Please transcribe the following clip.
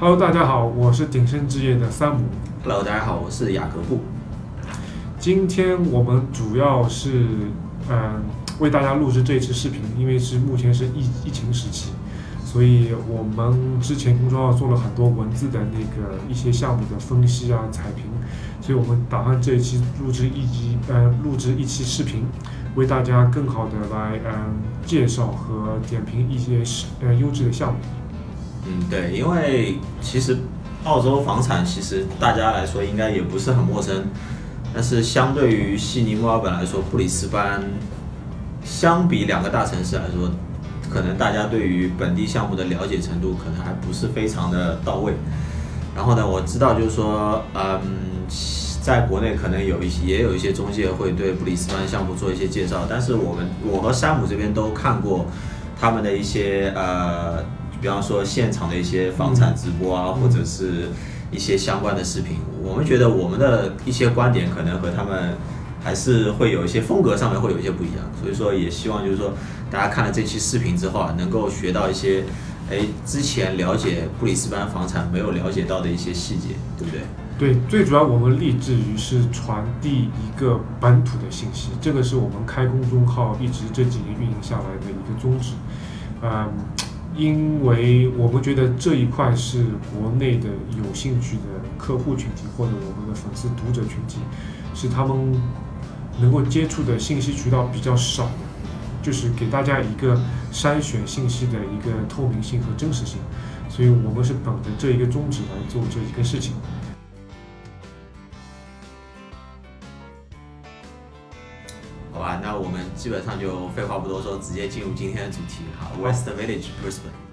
Hello，大家好，我是鼎盛置业的三姆。Hello，大家好，我是雅各布。今天我们主要是嗯、呃为大家录制这一期视频，因为是目前是疫疫情时期，所以我们之前公众号做了很多文字的那个一些项目的分析啊、彩评，所以我们打算这一期录制一集呃录制一期视频，为大家更好的来嗯、介绍和点评一些是呃优质的项目。嗯，对，因为其实澳洲房产其实大家来说应该也不是很陌生，但是相对于悉尼、墨尔本来说，布里斯班相比两个大城市来说，可能大家对于本地项目的了解程度可能还不是非常的到位。然后呢，我知道就是说，嗯，在国内可能有一些也有一些中介会对布里斯班项目做一些介绍，但是我们我和山姆这边都看过他们的一些呃，比方说现场的一些房产直播啊，或者是一些相关的视频，我们觉得我们的一些观点可能和他们还是会有一些风格上面会有一些不一样，所以说也希望就是说大家看了这期视频之后啊，能够学到一些，哎，之前了解布里斯班房产没有了解到的一些细节，对不对？对，最主要我们立志于是传递一个本土的信息，这个是我们开公众号一直这几年运营下来的一个宗旨。嗯，因为我们觉得这一块是国内的有兴趣的客户群体或者我们的粉丝读者群体，是他们能够接触的信息渠道比较少的，就是给大家一个筛选信息的一个透明性和真实性，所以我们是本着这一个宗旨来做这一个事情。好吧，那我们基本上就废话不多说，直接进入今天的主题哈，West Village Brisbane。